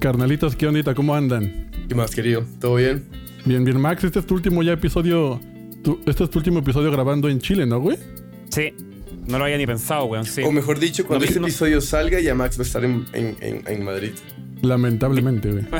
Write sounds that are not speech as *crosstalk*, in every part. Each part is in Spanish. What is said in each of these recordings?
Carnalitos, ¿qué ondita? ¿Cómo andan? ¿Qué más, querido? ¿Todo bien? Bien, bien, Max. Este es tu último ya episodio. tu- este es tu último episodio grabando en Chile, ¿no, güey? Sí. No lo había ni pensado, weón. Sí. O mejor dicho, cuando No, este no- episodio salga, ya Max va a estar en, en- en- en Madrid. Lamentablemente, güey. *laughs*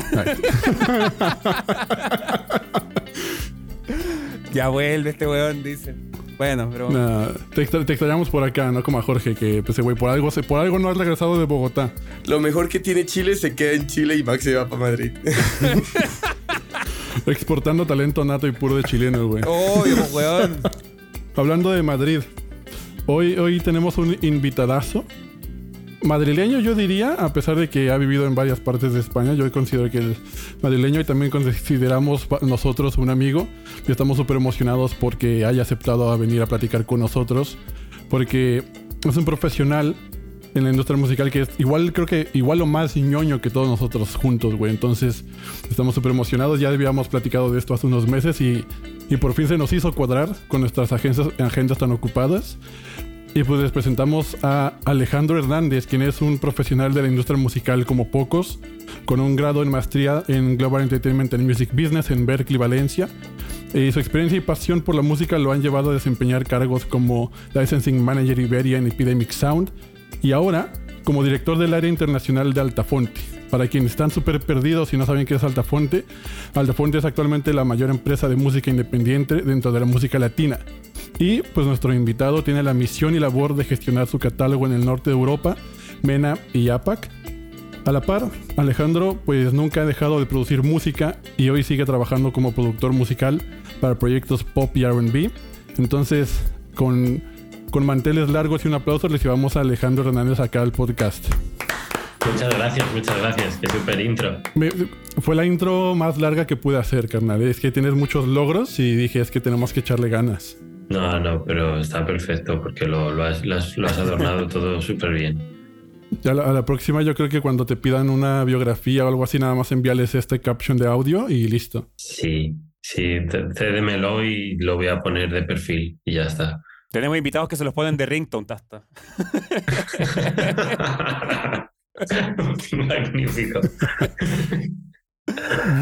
Ya vuelve este weón, dice. Bueno, pero. Nah, te, extra- te extrañamos por acá, no como a Jorge, que pues, güey, por algo, por algo no has regresado de Bogotá. Lo mejor que tiene Chile se queda en Chile y Max se va para Madrid. *laughs* Exportando talento nato y puro de chileno, güey. Pues, weón. Hablando de Madrid, hoy, hoy tenemos un invitadazo. Madrileño, yo diría, a pesar de que ha vivido en varias partes de España, yo considero que el madrileño y también consideramos nosotros un amigo. Y estamos súper emocionados porque haya aceptado venir a platicar con nosotros. Porque es un profesional en la industria musical que es igual, creo que igual o más ñoño que todos nosotros juntos, güey. Entonces, estamos súper emocionados. Ya habíamos platicado de esto hace unos meses y, y por fin se nos hizo cuadrar con nuestras agendas tan ocupadas. Y pues les presentamos a Alejandro Hernández, quien es un profesional de la industria musical como pocos, con un grado en maestría en Global Entertainment and Music Business en Berkeley, Valencia. Y su experiencia y pasión por la música lo han llevado a desempeñar cargos como Licensing Manager Iberia en Epidemic Sound y ahora como director del área internacional de Altafonte. Para quienes están súper perdidos y no saben qué es Altafonte, Altafonte es actualmente la mayor empresa de música independiente dentro de la música latina. Y pues nuestro invitado tiene la misión y labor de gestionar su catálogo en el norte de Europa, MENA y APAC. A la par, Alejandro pues nunca ha dejado de producir música y hoy sigue trabajando como productor musical para proyectos pop y RB. Entonces, con, con manteles largos y un aplauso, les llevamos a Alejandro Hernández acá al podcast. Muchas gracias, muchas gracias. Qué super intro. Me- fue la intro más larga que pude hacer, carnal. Es que tienes muchos logros y dije, es que tenemos que echarle ganas. No, no, pero está perfecto porque lo, lo has, lo has- lo has adornado todo súper bien. Ya la- a la próxima yo creo que cuando te pidan una biografía o algo así, nada más envíales este caption de audio y listo. Sí, sí, cédemelo y lo voy a poner de perfil y ya está. Tenemos invitados que se los ponen de ringtone, tasta. *laughs* Magnífico.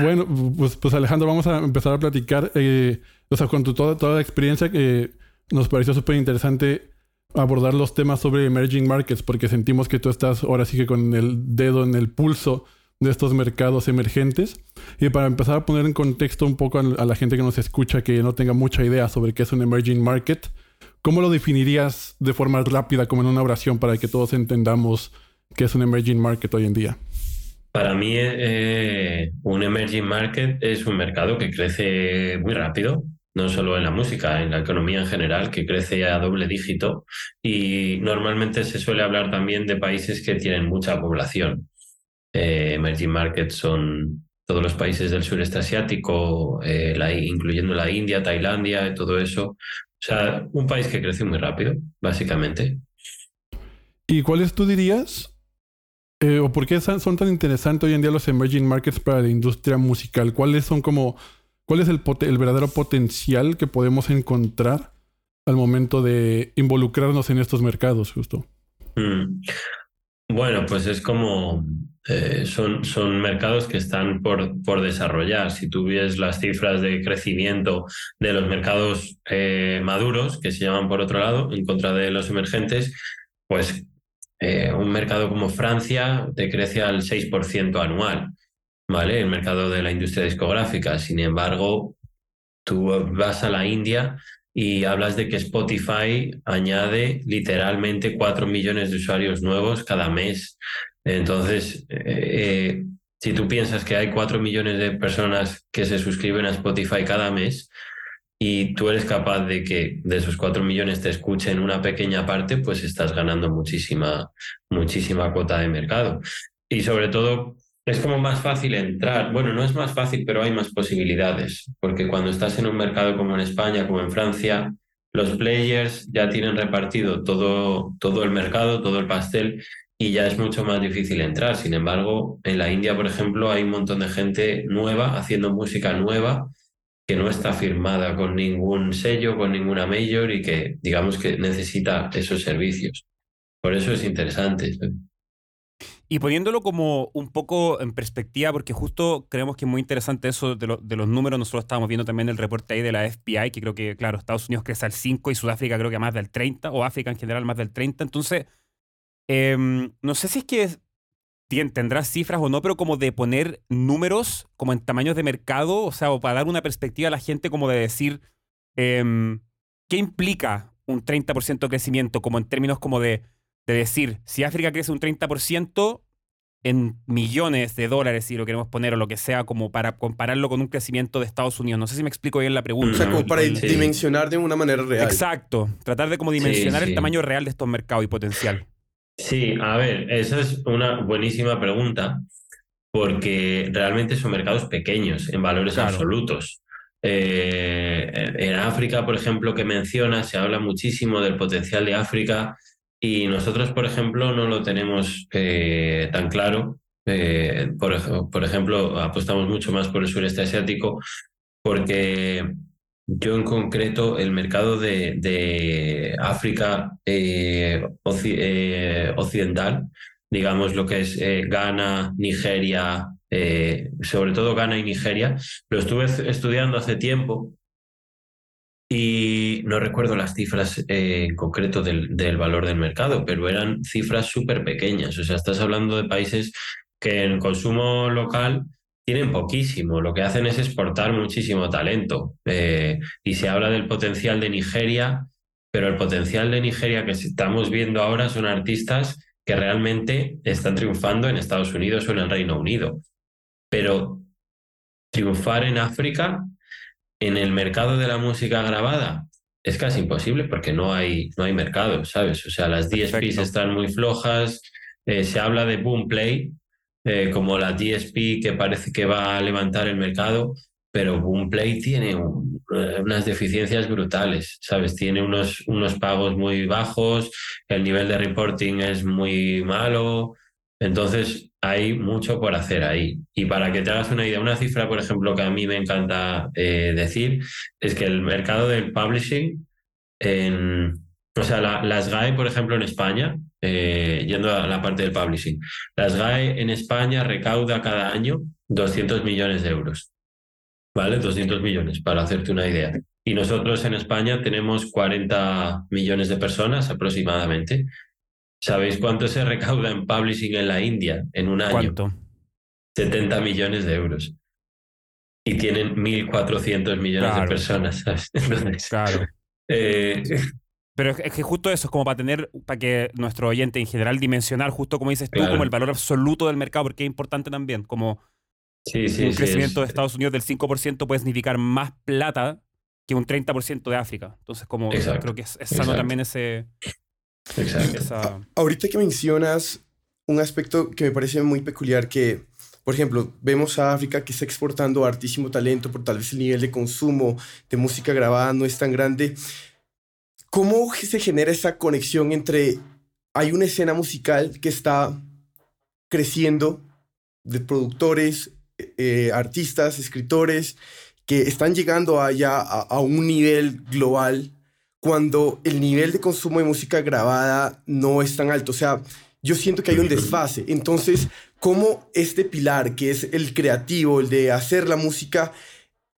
Bueno, pues, pues Alejandro, vamos a empezar a platicar. eh, o sea, con tu, toda, toda la experiencia que nos pareció súper interesante abordar los temas sobre emerging markets, porque sentimos que tú estás ahora sí que con el dedo en el pulso de estos mercados emergentes. Y para empezar a poner en contexto un poco a, a la gente que nos escucha que no tenga mucha idea sobre qué es un emerging market, ¿cómo lo definirías de forma rápida, como en una oración, para que todos entendamos qué es un emerging market hoy en día? Para mí, eh, un emerging market es un mercado que crece muy rápido, no solo en la música, en la economía en general, que crece a doble dígito. Y normalmente se suele hablar también de países que tienen mucha población. Eh, emerging markets son todos los países del sureste asiático, eh, incluyendo la India, Tailandia todo eso. O sea, un país que crece muy rápido, básicamente. ¿Y cuáles tú dirías? eh, ¿O por qué son tan interesantes hoy en día los emerging markets para la industria musical? ¿Cuáles son como... ¿Cuál es el verdadero potencial que podemos encontrar al momento de involucrarnos en estos mercados, justo? Mm. Bueno, pues es como eh, son, son mercados que están por, por desarrollar. Si tú ves las cifras de crecimiento de los mercados eh, maduros, que se llaman por otro lado, en contra de los emergentes, pues eh, un mercado como Francia te crece al 6% anual, ¿vale? El mercado de la industria discográfica. Sin embargo, tú vas a la India y hablas de que Spotify añade literalmente 4 millones de usuarios nuevos cada mes. Entonces, eh, si tú piensas que hay 4 millones de personas que se suscriben a Spotify cada mes y tú eres capaz de que de esos 4 millones te escuchen una pequeña parte, pues estás ganando muchísima, muchísima cuota de mercado. Y sobre todo, es como más fácil entrar. Bueno, no es más fácil, pero hay más posibilidades, porque cuando estás en un mercado como en España, como en Francia, los players ya tienen repartido todo, todo el mercado, todo el pastel, y ya es mucho más difícil entrar. Sin embargo, en la India, por ejemplo, hay un montón de gente nueva haciendo música nueva que no está firmada con ningún sello, con ninguna major y que digamos que necesita esos servicios. Por eso es interesante. Y poniéndolo como un poco en perspectiva, porque justo creemos que es muy interesante eso de, lo- de los números. Nosotros estábamos viendo también el reporte ahí de la FBI, que creo que, claro, Estados Unidos crece al 5 y Sudáfrica creo que más del 30, o África en general más del 30. Entonces, em, no sé si es que tendrás cifras o no, pero como de poner números como en tamaños de mercado, o sea, o para dar una perspectiva a la gente como de decir, em, ¿qué implica un 30% de crecimiento? Como en términos como de, de decir, si África crece un 30% en millones de dólares, si lo queremos poner, o lo que sea, como para compararlo con un crecimiento de Estados Unidos. No sé si me explico bien la pregunta. O sea, como para sí. dimensionar de una manera real. Exacto. Tratar de como dimensionar sí. el tamaño real de estos mercados y potencial. Sí, a ver, esa es una buenísima pregunta porque realmente son mercados pequeños en valores Claro. absolutos. Eh, en África, por ejemplo, que menciona, se habla muchísimo del potencial de África y nosotros, por ejemplo, no lo tenemos eh, tan claro. Eh, por ejemplo, apostamos mucho más por el sureste asiático porque yo en concreto el mercado de, de África eh, eh, occidental, digamos lo que es eh, Ghana, Nigeria, sobre todo Ghana y Nigeria, lo estuve estudiando hace tiempo y no recuerdo las cifras en concreto del, del valor del mercado, pero eran cifras súper pequeñas. O sea, estás hablando de países que en consumo local tienen poquísimo, lo que hacen es exportar muchísimo talento. Eh, y se habla del potencial de Nigeria, pero el potencial de Nigeria que estamos viendo ahora son artistas que realmente están triunfando en Estados Unidos o en el Reino Unido. Pero triunfar en África, en el mercado de la música grabada, es casi imposible porque no hay, no hay mercado, ¿sabes? O sea, las DSPs Perfecto. están muy flojas, eh, se habla de boom play, eh, como la DSP que parece que va a levantar el mercado, pero Boomplay tiene eh, unas deficiencias brutales, ¿sabes? Tiene unos, unos pagos muy bajos, el nivel de reporting es muy malo, entonces hay mucho por hacer ahí. Y para que te hagas una idea, una cifra, por ejemplo, que a mí me encanta eh, decir, es que el mercado del publishing, en, o sea, la- las GAE, por ejemplo, en España, eh, yendo a la parte del publishing, las GAE en España recauda cada año 200 millones de euros. ¿Vale? 200 millones, para hacerte una idea. Y nosotros en España tenemos 40 millones de personas aproximadamente. ¿Sabéis cuánto se recauda en publishing en la India en un año? ¿Cuánto? 70 millones de euros. Y tienen 1.400 millones Claro. de personas, ¿sabes? *laughs* Entonces, Claro. eh, Pero es que justo eso es como para tener, para que nuestro oyente en general dimensionar, justo como dices tú, Claro. como el valor absoluto del mercado, porque es importante también, como sí, sí, un sí, crecimiento es- de Estados Unidos del 5% puede significar más plata que un 30% de África. Entonces, como Exacto, creo que es, es sano exacto. también ese, Exacto. esa... Ahorita que mencionas un aspecto que me parece muy peculiar que, por ejemplo, vemos a África que está exportando hartísimo talento, por tal vez el nivel de consumo de música grabada no es tan grande. ¿Cómo se genera esa conexión entre hay una escena musical que está creciendo de productores, eh, artistas, escritores que están llegando allá a, a un nivel global cuando el nivel de consumo de música grabada no es tan alto. O sea, yo siento que hay un desfase. Entonces, ¿cómo este pilar, que es el creativo, el de hacer la música,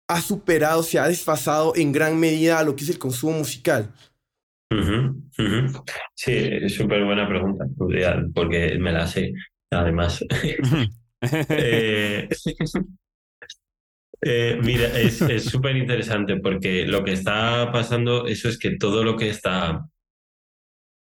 ha superado, se ha desfasado en gran medida a lo que es el consumo musical? Ujú, ujú. Sí, súper buena pregunta, porque me la sé, además. *laughs* Eh, eh, mira, es es súper interesante porque lo que está pasando, eso es que todo lo que está,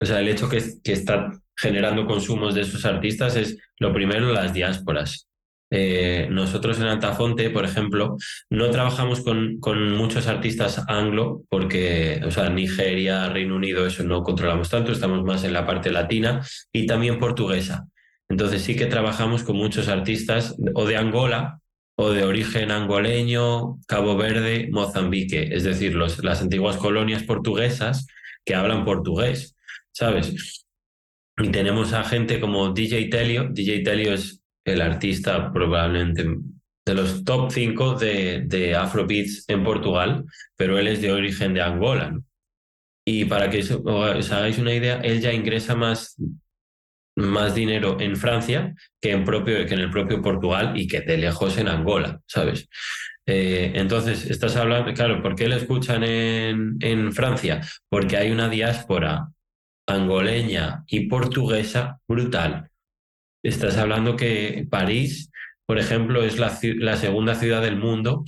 o sea, el hecho que, que está generando consumos de esos artistas es lo primero las diásporas. Eh, nosotros en Altafonte, por ejemplo, no trabajamos con, con muchos artistas anglo porque, o sea, Nigeria, Reino Unido, eso no controlamos tanto, estamos más en la parte latina y también portuguesa. Entonces sí que trabajamos con muchos artistas o de Angola o de origen angoleño, Cabo Verde, Mozambique, es decir, los, las antiguas colonias portuguesas que hablan portugués, ¿sabes? Y tenemos a gente como DJ Telio. DJ Telio es el artista probablemente de los top 5 de, de Afrobeats en Portugal, pero él es de origen de Angola. Y para que os hagáis una idea, él ya ingresa más más dinero en Francia que en, propio, que en el propio Portugal y que de lejos en Angola, ¿sabes? Eh, entonces, estás hablando, claro, ¿por qué le escuchan en, en Francia? Porque hay una diáspora angoleña y portuguesa brutal. Estás hablando que París, por ejemplo, es la, la segunda ciudad del mundo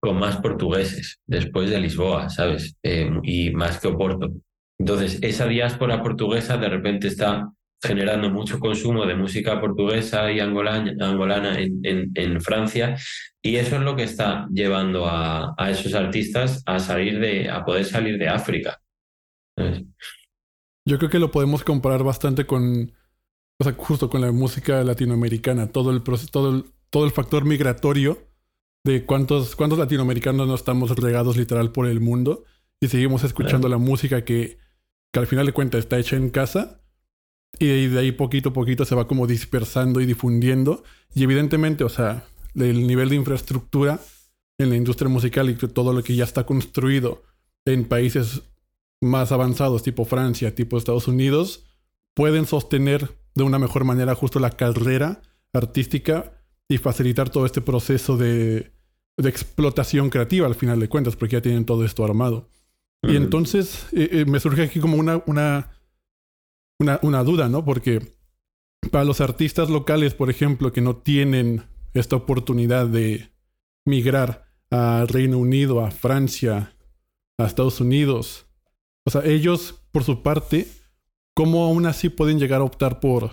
con más portugueses, después de Lisboa, ¿sabes? Eh, y más que Oporto. Entonces, esa diáspora portuguesa de repente está generando mucho consumo de música portuguesa y angolana, angolana en, en, Francia y eso es lo que está llevando a, a, esos artistas a salir de a poder salir de África. Yo creo que lo podemos comparar bastante con o sea, justo con la música latinoamericana, todo el todo el, todo el factor migratorio de cuántos cuántos latinoamericanos no estamos regados literal por el mundo y seguimos escuchando la música que, que al final de cuentas está hecha en casa y de ahí poquito a poquito se va como dispersando y difundiendo. Y evidentemente, o sea, el nivel de infraestructura en la industria musical y todo lo que ya está construido en países más avanzados, tipo Francia, tipo Estados Unidos, pueden sostener de una mejor manera justo la carrera artística y facilitar todo este proceso de, de explotación creativa al final de cuentas, porque ya tienen todo esto armado. Y entonces eh, eh, me surge aquí como una, una una, una duda, ¿no? Porque para los artistas locales, por ejemplo, que no tienen esta oportunidad de migrar a Reino Unido, a Francia, a Estados Unidos, o sea, ellos, por su parte, ¿cómo aún así pueden llegar a optar por,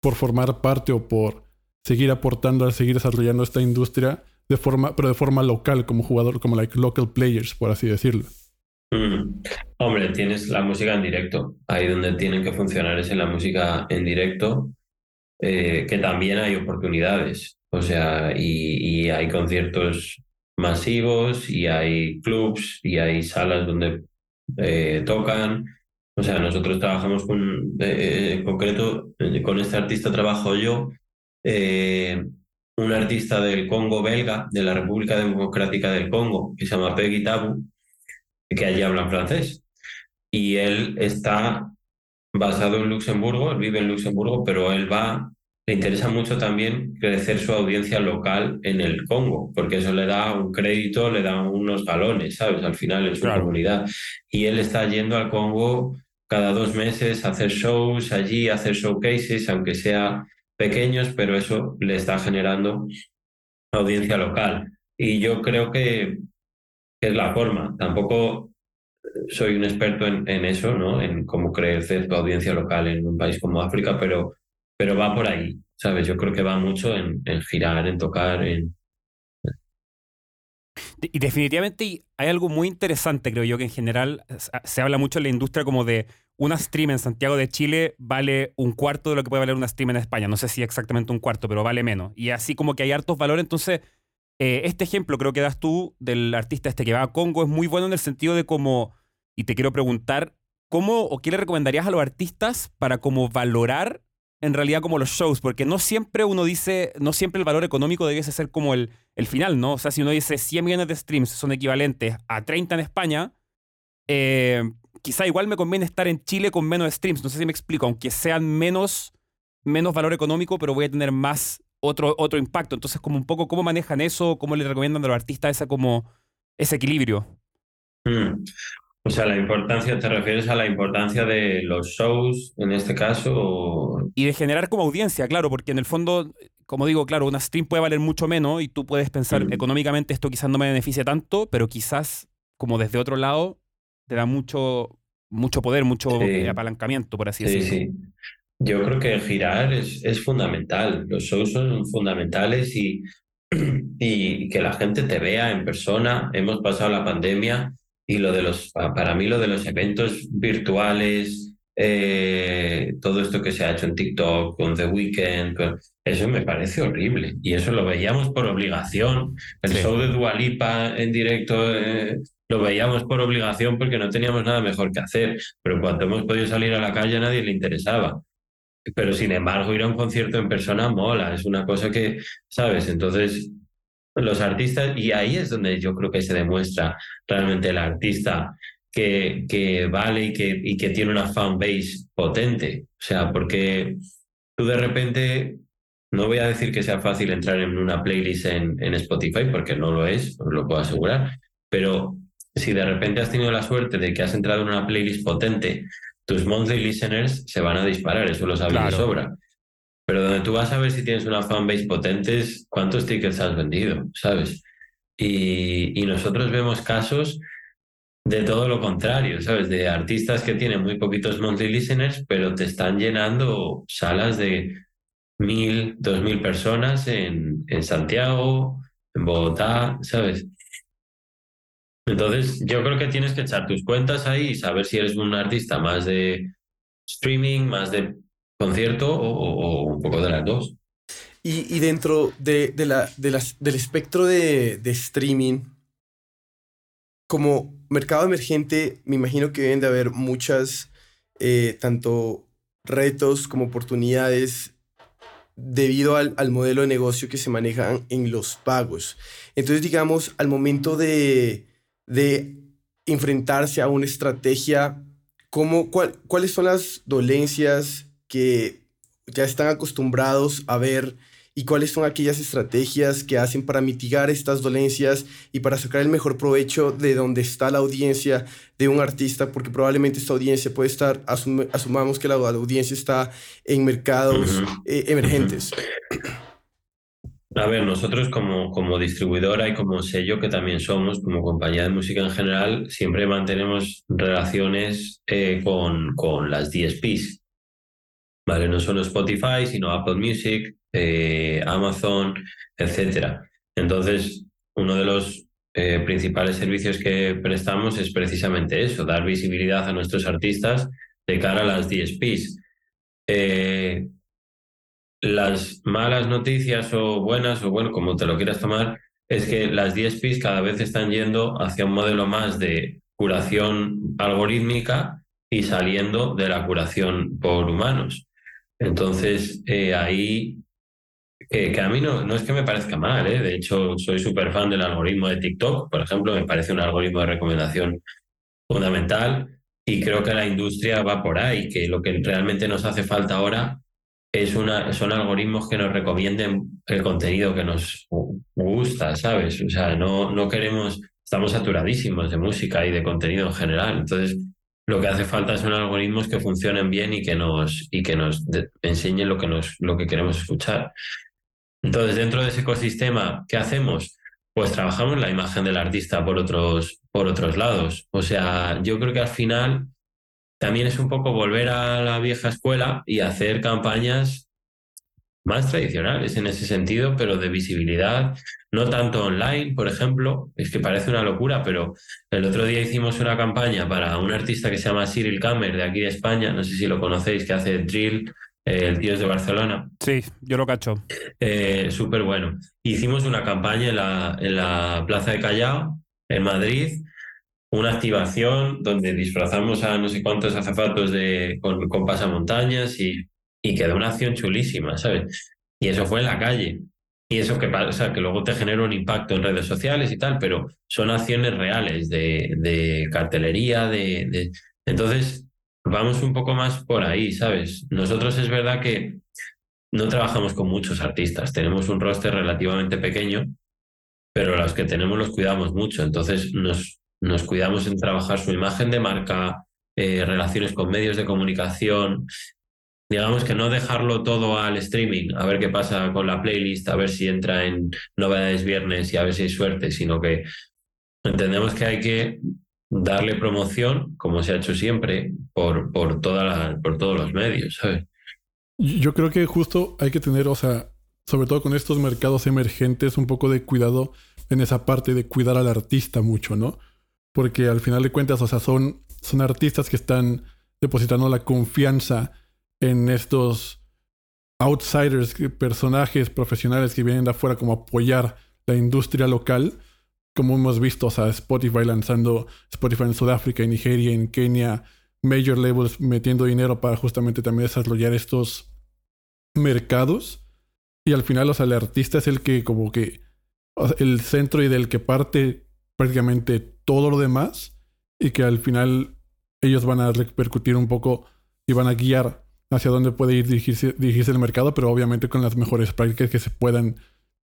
por formar parte o por seguir aportando, a seguir desarrollando esta industria de forma, pero de forma local, como jugador, como like local players, por así decirlo? Mm. Hombre, tienes la música en directo. Ahí donde tienen que funcionar es en la música en directo, eh, que también hay oportunidades. O sea, y, hay conciertos masivos, y hay clubs, y hay salas donde eh, tocan. O sea, nosotros trabajamos con, eh, en concreto, con este artista trabajo yo, un artista del Congo belga, de la República Democrática del Congo, que se llama Peggy Tabu, que allí hablan francés. Y él está basado en Luxemburgo, él vive en Luxemburgo, pero él va, le interesa mucho también crecer su audiencia local en el Congo, porque eso le da un crédito, le da unos galones, ¿sabes? Al final en su comunidad. Y él está yendo al Congo cada dos meses hacer shows allí, hacer showcases, aunque sea pequeños, pero eso le está generando audiencia local. Y yo creo que es la forma. Tampoco soy un experto en, eso, ¿no? En cómo crecer tu audiencia local en un país como África, pero, pero va por ahí, ¿sabes? Yo creo que va mucho en, en girar, en tocar, en... Y definitivamente hay algo muy interesante, creo yo, que en general se habla mucho en la industria como de una stream en Santiago de Chile vale un cuarto de lo que puede valer una stream en España. No sé si exactamente un cuarto, pero vale menos. Y así como que hay hartos valores, entonces eh, este ejemplo creo que das tú del artista este que va a Congo es muy bueno en el sentido de cómo, y te quiero preguntar, ¿cómo o qué le recomendarías a los artistas para como valorar en realidad como los shows? Porque no siempre uno dice, no siempre el valor económico debiese ser como el, el final, ¿no? O sea, si uno dice 100 millones de streams son equivalentes a 30 en España, eh, quizá igual me conviene estar en Chile con menos streams, no sé si me explico, aunque sean menos, menos valor económico, pero voy a tener más otro, otro impacto. Entonces, como un poco, ¿cómo manejan eso? ¿Cómo le recomiendan a los artistas como, ese equilibrio? Mm. O sea, la importancia, ¿te refieres a la importancia de los shows en este caso? Y de generar como audiencia, claro, porque en el fondo, como digo, claro, una stream puede valer mucho menos y tú puedes pensar mm. económicamente esto quizás no me beneficia tanto, pero quizás como desde otro lado te da mucho, mucho poder, mucho apalancamiento, por así decirlo. Sí, sí. Yo creo que girar es, es fundamental. Los shows son fundamentales y, *clears throat* y que la gente te vea en persona. Hemos pasado la pandemia y lo de los, para mí lo de los eventos virtuales, eh, todo esto que se ha hecho en TikTok, con The Weeknd, eso me parece horrible. Y eso lo veíamos por obligación. El show de Dualipa en directo eh, lo veíamos por obligación porque no teníamos nada mejor que hacer. Pero cuando hemos podido salir a la calle a nadie le interesaba. Pero sin embargo, ir a un concierto en persona mola, es una cosa que, ¿sabes? Entonces, los artistas, y ahí es donde yo creo que se demuestra realmente el artista que, que vale y que, y que tiene una fan base potente. O sea, porque tú de repente, no voy a decir que sea fácil entrar en una playlist en, en Spotify, porque no lo es, os lo puedo asegurar, pero si de repente has tenido la suerte de que has entrado en una playlist potente, tus monthly listeners se van a disparar, eso lo sabes de sobra. Pero donde tú vas a ver si tienes una fanbase potente es cuántos tickets has vendido, ¿sabes? Y, y nosotros vemos casos de todo lo contrario, ¿sabes? De artistas que tienen muy poquitos monthly listeners, pero te están llenando salas de mil, dos mil personas en, en Santiago, en Bogotá, ¿sabes? Entonces, yo creo que tienes que echar tus cuentas ahí y saber si eres un artista más de streaming, más de concierto o, un poco de las dos. Y, dentro de, la, de las, del espectro de, de, streaming, como mercado emergente, me imagino que deben de haber muchas, eh, tanto retos como oportunidades debido al, al, modelo de negocio que se manejan en los pagos. Entonces, digamos, al momento de, de enfrentarse a una estrategia, ¿cómo, cuál, ¿cuáles son las dolencias que ya están acostumbrados a ver y cuáles son aquellas estrategias que hacen para mitigar estas dolencias y para sacar el mejor provecho de donde está la audiencia de un artista, porque probablemente esta audiencia puede estar, asumamos que la, audiencia está en mercados eh, emergentes. A ver, nosotros como, como distribuidora y como sello que también somos, como compañía de música en general, siempre mantenemos relaciones eh, con, con las DSPs. ¿Vale? No solo Spotify, sino Apple Music, eh, Amazon, etc. Entonces, uno de los eh, principales servicios que prestamos es precisamente eso, dar visibilidad a nuestros artistas de cara a las DSPs. Las malas noticias o buenas, o bueno, como te lo quieras tomar, es que las DSPs cada vez están yendo hacia un modelo más de curación algorítmica y saliendo de la curación por humanos. Entonces, eh, ahí, que a mí no, no es que me parezca mal, ¿eh? de hecho, soy súper fan del algoritmo de TikTok, por ejemplo, me parece un algoritmo de recomendación fundamental y creo que la industria va por ahí, que lo que realmente nos hace falta ahora es una, son algoritmos que nos recomienden el contenido que nos gusta, ¿sabes? O sea, no, no queremos, estamos saturadísimos de música y de contenido en general. Entonces, lo que hace falta son algoritmos que funcionen bien y que nos, y que nos enseñen lo que, nos, lo que queremos escuchar. Entonces, dentro de ese ecosistema, ¿qué hacemos? Pues trabajamos la imagen del artista por otros, por otros lados. O sea, yo creo que al final también es un poco volver a la vieja escuela y hacer campañas más tradicionales en ese sentido, pero de visibilidad, no tanto online, por ejemplo, es que parece una locura, pero el otro día hicimos una campaña para un artista que se llama Cyril Kammer de aquí de España, no sé si lo conocéis, que hace drill, eh, el tío es de Barcelona. Sí, yo lo cacho. Eh, Súper bueno. Hicimos una campaña en la, en la Plaza de Callao, en Madrid, una activación donde disfrazamos a no sé cuántos azafatos de, con, con pasamontañas y, y quedó una acción chulísima, ¿sabes? Y eso fue en la calle. Y eso que pasa, que luego te genera un impacto en redes sociales y tal, pero son acciones reales de, de cartelería, de, Entonces, vamos un poco más por ahí, ¿sabes? Nosotros es verdad que no trabajamos con muchos artistas, tenemos un roster relativamente pequeño, pero los que tenemos los cuidamos mucho, entonces nos, nos cuidamos en trabajar su imagen de marca, eh, relaciones con medios de comunicación. Digamos que no dejarlo todo al streaming, a ver qué pasa con la playlist, a ver si entra en novedades viernes y a ver si hay suerte, sino que entendemos que hay que darle promoción, como se ha hecho siempre, por, por, toda por todos los medios. Yo creo que justo hay que tener, o sea, sobre todo con estos mercados emergentes, un poco de cuidado en esa parte de cuidar al artista mucho, ¿no? porque al final de cuentas, o sea, son, son artistas que están depositando la confianza en estos outsiders, personajes profesionales que vienen de afuera como apoyar la industria local, como hemos visto, o sea, Spotify lanzando Spotify en Sudáfrica, en Nigeria, en Kenia, major labels metiendo dinero para justamente también desarrollar estos mercados. Y al final, o sea, el artista es el que como que el centro y del que parte prácticamente todo lo demás y que al final ellos van a repercutir un poco y van a guiar hacia dónde puede ir dirigirse, el mercado, pero obviamente con las mejores prácticas que se puedan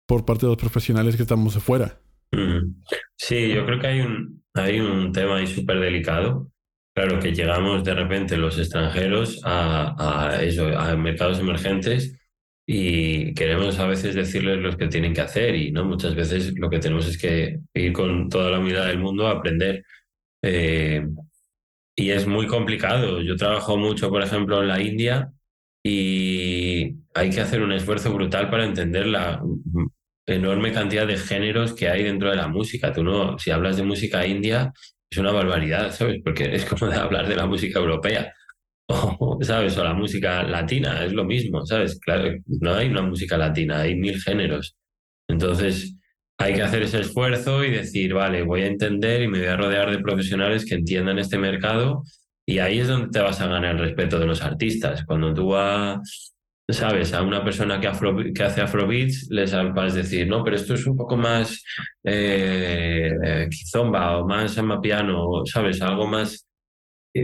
por parte de los profesionales que estamos afuera. Sí, yo creo que hay un, hay un tema ahí súper delicado. Claro, que llegamos de repente los extranjeros a, a, eso, a mercados emergentes y queremos a veces decirles lo que tienen que hacer y no muchas veces lo que tenemos es que ir con toda la humildad del mundo a aprender. Eh, y es muy complicado. Yo trabajo mucho, por ejemplo, en la India y hay que hacer un esfuerzo brutal para entender la enorme cantidad de géneros que hay dentro de la música. Tú no, si hablas de música india, es una barbaridad, ¿sabes? Porque es como de hablar de la música europea. *laughs* O, ¿sabes? O la música latina, es lo mismo, ¿sabes? Claro, no hay una música latina, hay mil géneros. Entonces, hay que hacer ese esfuerzo y decir, vale, voy a entender y me voy a rodear de profesionales que entiendan este mercado y ahí es donde te vas a ganar el respeto de los artistas. Cuando tú vas, sabes, a una persona que, hace afrobeats, les vas a decir, no, pero esto es un poco más eh, eh o más amapiano, ¿sabes? Algo más,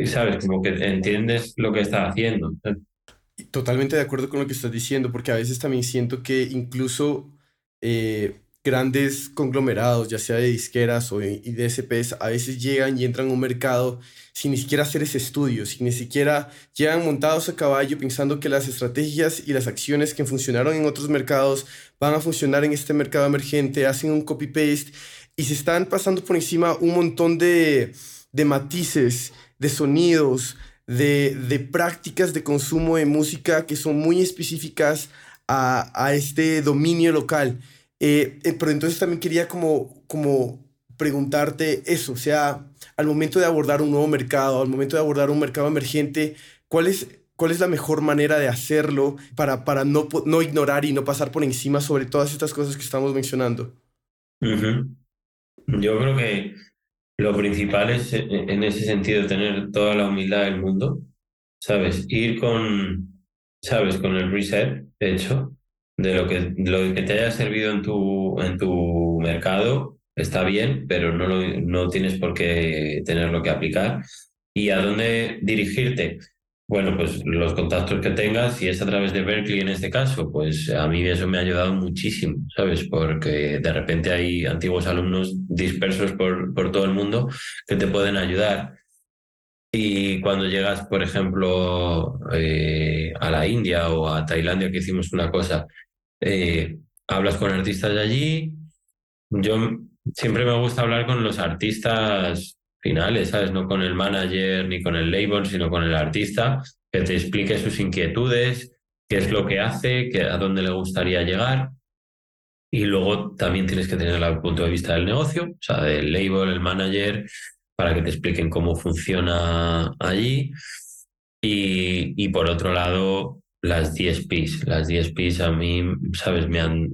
¿sabes? Como que entiendes lo que está haciendo. Totalmente de acuerdo con lo que estás diciendo, porque a veces también siento que incluso... Eh, grandes conglomerados, ya sea de disqueras o de DSPs, a veces llegan y entran a un mercado sin ni siquiera hacer ese estudio, sin ni siquiera llegan montados a caballo pensando que las estrategias y las acciones que funcionaron en otros mercados van a funcionar en este mercado emergente, hacen un copy-paste y se están pasando por encima un montón de, de matices, de sonidos, de, de prácticas de consumo de música que son muy específicas a, a este dominio local. Eh, eh, pero entonces también quería como, como preguntarte eso, o sea, al momento de abordar un nuevo mercado, al momento de abordar un mercado emergente, ¿cuál es, cuál es la mejor manera de hacerlo para, para no, no ignorar y no pasar por encima sobre todas estas cosas que estamos mencionando? Yo creo que lo principal es en ese sentido tener toda la humildad del mundo, ¿sabes? Ir con, ¿sabes? Con el reset hecho de lo que, lo que te haya servido en tu, en tu mercado está bien, pero no, no tienes por qué tenerlo que aplicar. ¿Y a dónde dirigirte? Bueno, pues los contactos que tengas, si es a través de Berkeley en este caso, pues a mí eso me ha ayudado muchísimo, ¿sabes? Porque de repente hay antiguos alumnos dispersos por, por todo el mundo que te pueden ayudar. Y cuando llegas, por ejemplo, eh, a la India o a Tailandia, que hicimos una cosa, eh, hablas con artistas de allí. Yo siempre me gusta hablar con los artistas finales, ¿sabes? No con el manager ni con el label, sino con el artista, que te explique sus inquietudes, qué es lo que hace, a dónde le gustaría llegar. Y luego también tienes que tener el punto de vista del negocio, o sea, del label, el manager, para que te expliquen cómo funciona allí. Y, y por otro lado, las 10 pis. Las 10 pis a mí, ¿sabes? Me han.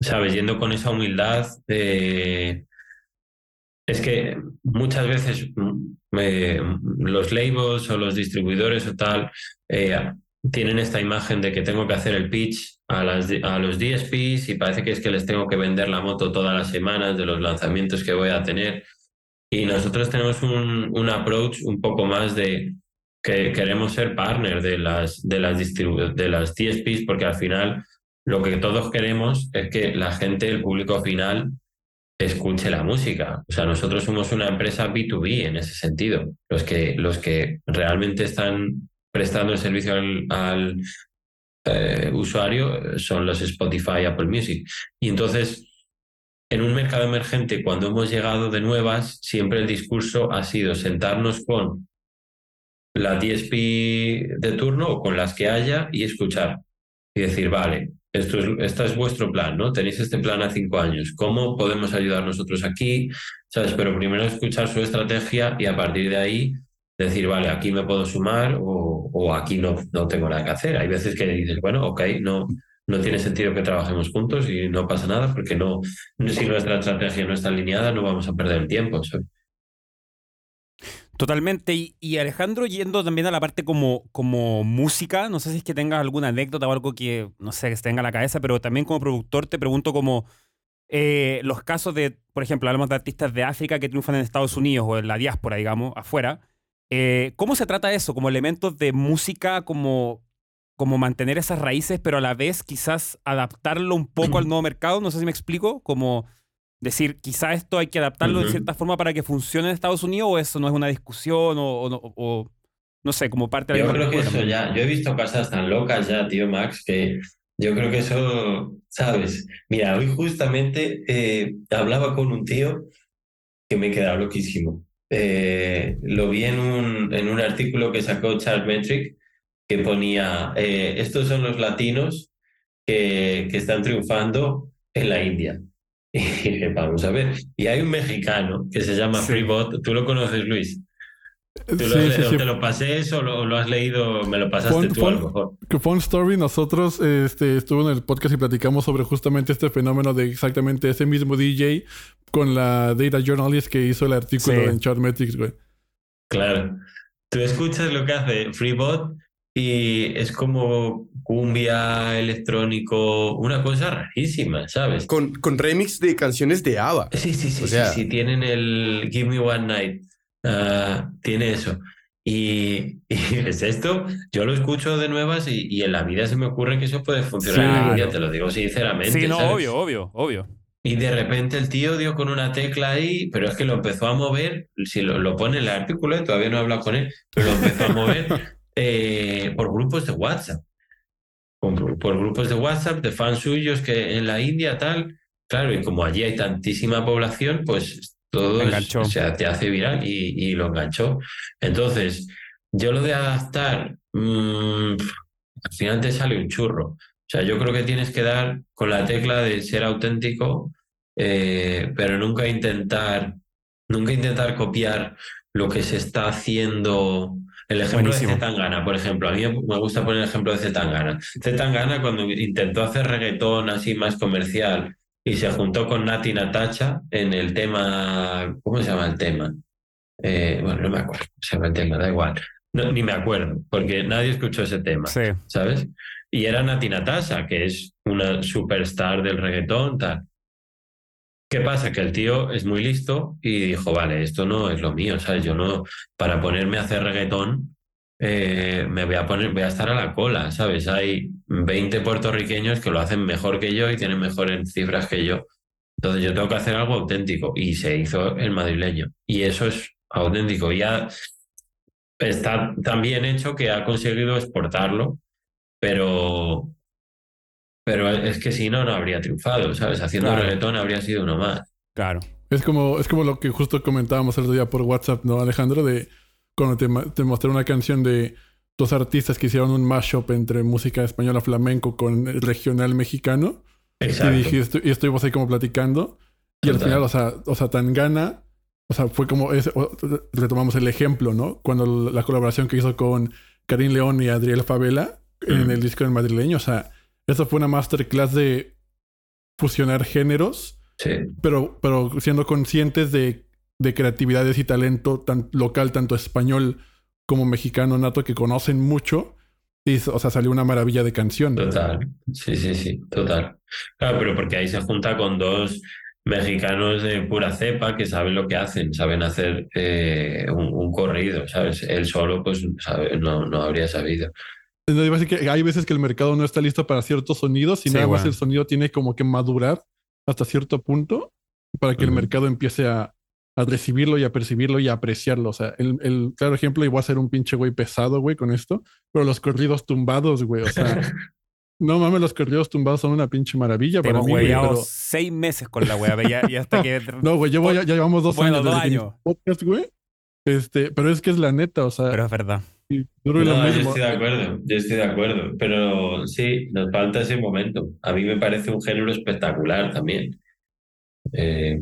¿Sabes? Yendo con esa humildad. Eh, es que muchas veces mm, los labels o los distribuidores o tal eh, tienen esta imagen de que tengo que hacer el pitch a, las, a los DSPs y parece que es que les tengo que vender la moto todas las semanas de los lanzamientos que voy a tener. Y nosotros tenemos un, un approach un poco más de, que queremos ser partner de las, de las, de las TSPs porque al final lo que todos queremos es que la gente, el público final, escuche la música. O sea, nosotros somos una empresa B2B en ese sentido. Los que, los que realmente están prestando el servicio al, eh, usuario son los Spotify, Apple Music. Y entonces, en un mercado emergente, cuando hemos llegado de nuevas, siempre el discurso ha sido sentarnos con la DSP de turno o con las que haya y escuchar y decir, vale, esto es, este es vuestro plan, ¿no? Tenéis este plan a cinco años. ¿Cómo podemos ayudar nosotros aquí? ¿Sabes? Pero primero escuchar su estrategia y a partir de ahí decir, vale, aquí me puedo sumar o, o aquí no, no tengo nada que hacer. Hay veces que dices, bueno, ok, no, no tiene sentido que trabajemos juntos y no pasa nada porque no, si nuestra estrategia no está alineada no vamos a perder el tiempo. ¿sabes? Totalmente. Y, Alejandro, yendo también a la parte como, como música, no sé si es que tengas alguna anécdota o algo que, no sé, que se tenga en la cabeza, pero también como productor te pregunto como eh, los casos de, por ejemplo, hablamos de artistas de África que triunfan en Estados Unidos o en la diáspora, digamos, afuera. Eh, ¿Cómo se trata eso? Como elementos de música, como, como mantener esas raíces, pero a la vez quizás adaptarlo un poco al *clears throat* nuevo mercado. No sé si me explico. Como decir, quizás esto hay que adaptarlo de cierta forma para que funcione en Estados Unidos o eso no es una discusión o, no sé, como parte de la Yo creo que eso ya, yo he visto cosas tan locas ya, tío Max, que yo creo que eso, ¿sabes? Mira, hoy justamente eh, hablaba con un tío que me quedaba loquísimo. Eh, lo vi en un, en un artículo que sacó Charles Metric que ponía, eh, estos son los latinos que, que están triunfando en la India. *laughs* Y vamos a ver. Y hay un mexicano que se llama Freebot. ¿Tú lo conoces, Luis? ¿Tú ¿Te lo pasé eso o lo, has leído? Me lo pasaste tú a lo mejor. Que Fun Story, nosotros este, estuvo en el podcast y platicamos sobre justamente este fenómeno de exactamente ese mismo DJ con la Data Journalist que hizo el artículo en Chartmetrics, güey. Claro. Tú escuchas lo que hace Freebot y es como cumbia, electrónico, una cosa rarísima, ¿sabes? Con, con remix de canciones de ABBA. Sí, sí, sí, sí, tienen el Give Me One Night, ah, tiene eso. Y, *laughs* es esto, yo lo escucho de nuevas y, en la vida se me ocurre que eso puede funcionar. Ya te lo digo sinceramente. Sí, no, obvio, obvio, obvio. Y de repente el tío dio con una tecla ahí, pero es que lo empezó a mover, si lo, lo pone en el artículo, todavía no he hablado con él, pero lo empezó a mover *laughs* Eh, por grupos de WhatsApp. Por, por, grupos de WhatsApp de fans suyos que en la India tal. Claro, y como allí hay tantísima población, pues todo o sea, te hace viral y, lo enganchó. Entonces, yo lo de adaptar, mm, al final te sale un churro. O sea, yo creo que tienes que dar con la tecla de ser auténtico, eh, pero nunca intentar, nunca intentar copiar lo que se está haciendo el ejemplo de Zetangana, por ejemplo, a mí me gusta poner el ejemplo de Zetangana. Zetangana cuando intentó hacer reggaetón así más comercial y se juntó con Nati Natacha en el tema, ¿cómo se llama el tema? Eh, bueno, no me acuerdo, se llama el tema, da igual. ni me acuerdo, porque nadie escuchó ese tema, ¿sabes? Y era Nati Natasha, que es una superstar del reggaetón, tal. ¿Qué pasa? Que el tío es muy listo y dijo, vale, esto no es lo mío, ¿sabes? Yo no, para ponerme a hacer reggaetón, eh, me voy a poner, voy a estar a la cola, ¿sabes? Hay 20 puertorriqueños que lo hacen mejor que yo y tienen mejores cifras que yo. Entonces yo tengo que hacer algo auténtico y se hizo el madrileño. Y eso es auténtico. Ya está tan bien hecho que ha conseguido exportarlo, pero pero es que si no, no habría triunfado, ¿sabes? Haciendo reggaetón habría sido uno más. Claro. Es como, es como lo que justo comentábamos el otro día por WhatsApp, ¿no, Alejandro? De cuando te, mostré una canción de dos artistas que hicieron un mashup entre música española flamenco con el regional mexicano. Exacto. Y dije, y estuvimos ahí como platicando. Y al final, o sea, o sea, tan gana. O sea, fue como, retomamos el ejemplo, ¿no? Cuando la colaboración que hizo con Karim León y Adriel Favela en el disco del madrileño, o sea, eso fue una masterclass de fusionar géneros, sí. pero, pero siendo conscientes de, de creatividades y talento tan local, tanto español como mexicano nato, que conocen mucho. Y, o sea, salió una maravilla de canción. Total, sí, sí, sí, total. Claro, pero porque ahí se junta con dos mexicanos de pura cepa que saben lo que hacen, saben hacer eh, un, corrido, ¿sabes? Él solo, pues, no, no habría sabido hay veces que el mercado no está listo para ciertos sonidos y nada más el sonido tiene como que madurar hasta cierto punto para que el mercado empiece a, recibirlo y a percibirlo y a apreciarlo. O sea, el, claro ejemplo, y voy a ser un pinche güey pesado, güey, con esto, pero los corridos tumbados, güey, o sea. *laughs* No mames, los corridos tumbados son una pinche maravilla para mí, güey. seis meses con la wea, ya, ya hasta que... *laughs* no, güey, ya, llevamos dos años. Dos años. Podcast, güey. Este, pero es que es la neta, o sea... Pero es verdad yo estoy de acuerdo, yo estoy de acuerdo, pero sí, nos falta ese momento. A mí me parece un género espectacular también. Eh,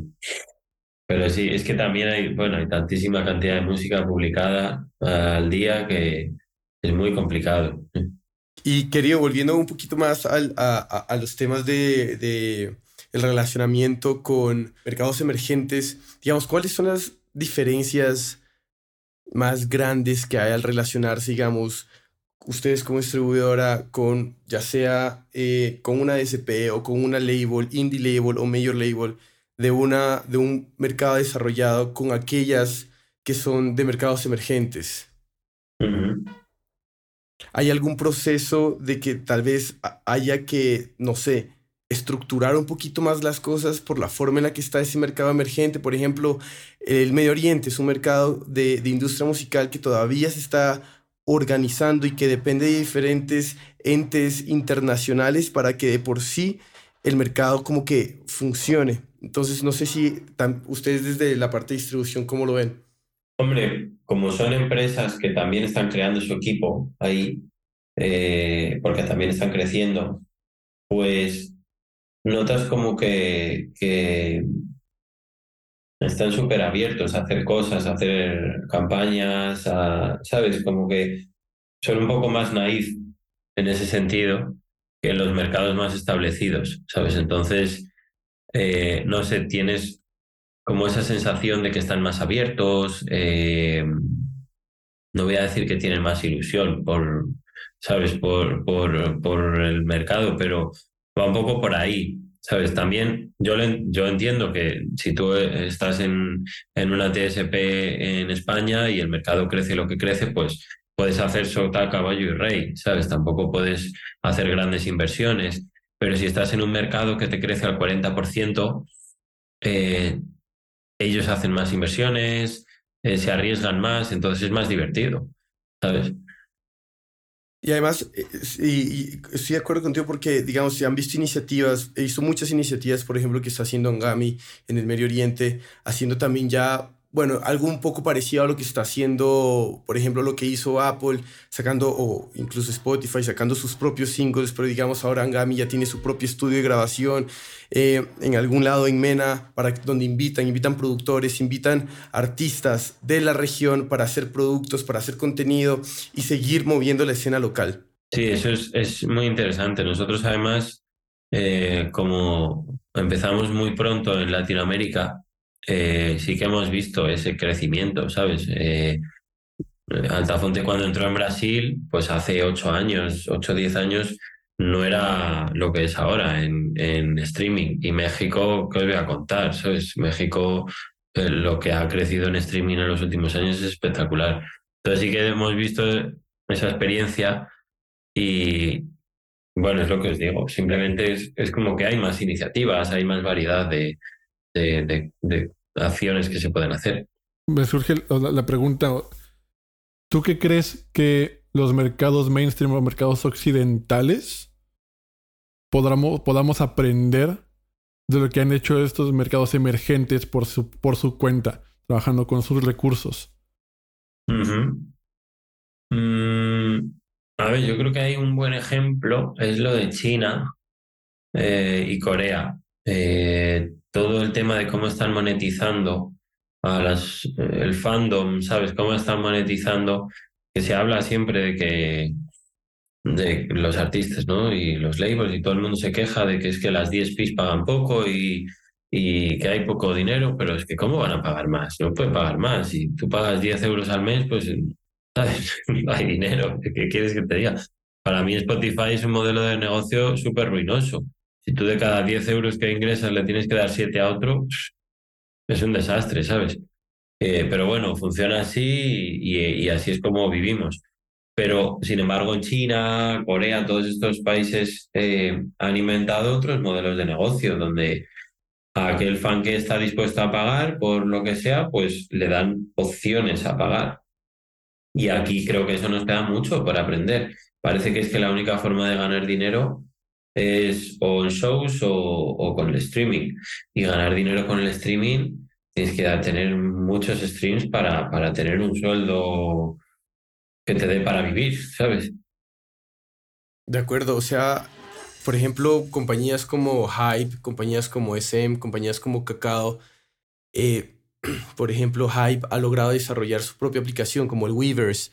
pero sí, es que también hay, bueno, hay tantísima cantidad de música publicada al día que es muy complicado. Y querido, volviendo un poquito más al, a, a, los temas de, de el relacionamiento con mercados emergentes, digamos, ¿cuáles son las diferencias más grandes que hay al relacionarse, digamos, ustedes como distribuidora con, ya sea eh, con una DSP o con una label, indie label o major label, de, una, de un mercado desarrollado con aquellas que son de mercados emergentes. ¿Hay algún proceso de que tal vez haya que, no sé, estructurar un poquito más las cosas por la forma en la que está ese mercado emergente? Por ejemplo, el Medio Oriente es un mercado de, de industria musical que todavía se está organizando y que depende de diferentes entes internacionales para que de por sí el mercado como que funcione. Entonces, no sé si ustedes desde la parte de distribución, ¿cómo lo ven? Hombre, como son empresas que también están creando su equipo ahí, eh, porque también están creciendo, pues notas como que, que están súper abiertos a hacer cosas, a hacer campañas, ¿sabes? Como que son un poco más naif en ese sentido que en los mercados más establecidos, ¿sabes? Entonces, eh, no sé, tienes como esa sensación de que están más abiertos, eh, no voy a decir que tienen más ilusión por, ¿sabes? Por, por, por el mercado, pero va un poco por ahí. ¿Sabes? También yo, yo entiendo que si tú estás en, en una TSP en España y el mercado crece lo que crece, pues puedes hacer sota, caballo y rey, ¿sabes? Tampoco puedes hacer grandes inversiones. Pero si estás en un mercado que te crece al 40%, eh, ellos hacen más inversiones, eh, se arriesgan más, entonces es más divertido, ¿sabes? Y además, eh, y, estoy de acuerdo contigo porque, digamos, se han visto iniciativas, he visto muchas iniciativas, por ejemplo, que está haciendo Angami en el Medio Oriente, haciendo también ya bueno, algo un poco parecido a lo que está haciendo, por ejemplo, lo que hizo Apple, sacando, o incluso Spotify, sacando sus propios singles, pero digamos ahora Angami ya tiene su propio estudio de grabación, eh, en algún lado en Mena, para, donde invitan, invitan productores, invitan artistas de la región para hacer productos, para hacer contenido y seguir moviendo la escena local. Sí, eso es, es muy interesante. Nosotros además, eh, como empezamos muy pronto en Latinoamérica, eh, sí que hemos visto ese crecimiento, ¿sabes? Eh, Altafonte cuando entró en Brasil, pues hace ocho años, ocho o diez años, no era lo que es ahora en, en, streaming. Y México, ¿qué os voy a contar? ¿Sabes? México, eh, lo que ha crecido en streaming en los últimos años es espectacular. Entonces sí que hemos visto esa experiencia y, bueno, es lo que os digo, simplemente es, es como que hay más iniciativas, hay más variedad de, de, de, acciones que se pueden hacer. Me surge la, pregunta, ¿tú qué crees que los mercados mainstream o mercados occidentales podamos, podamos aprender de lo que han hecho estos mercados emergentes por su, por su cuenta, trabajando con sus recursos? Mm, a ver, yo creo que hay un buen ejemplo, es lo de China eh, y Corea. Eh, todo el tema de cómo están monetizando a las, el fandom, ¿sabes? Cómo están monetizando, que se habla siempre de que de los artistas, ¿no? Y los labels y todo el mundo se queja de que es que las DSPs pagan poco y, y que hay poco dinero, pero es que ¿cómo van a pagar más? No pueden pagar más. Si tú pagas 10 euros al mes, pues *laughs* ¿sabes? hay dinero. ¿Qué quieres que te diga? Para mí Spotify es un modelo de negocio súper ruinoso. Si tú de cada 10 euros que ingresas le tienes que dar 7 a otro, es un desastre, ¿sabes? Eh, pero bueno, funciona así y, así es como vivimos. Pero, sin embargo, en China, Corea, todos estos países eh, han inventado otros modelos de negocio donde a aquel fan que está dispuesto a pagar por lo que sea, pues le dan opciones a pagar. Y aquí creo que eso nos queda mucho por aprender. Parece que es que la única forma de ganar dinero es o en shows o, con el streaming. Y ganar dinero con el streaming tienes que tener muchos streams para, para tener un sueldo que te dé para vivir, ¿sabes? De acuerdo, o sea, por ejemplo, compañías como Hype, compañías como SM, compañías como Kakao, eh, *clears throat* por ejemplo, Hype ha logrado desarrollar su propia aplicación como el Weavers.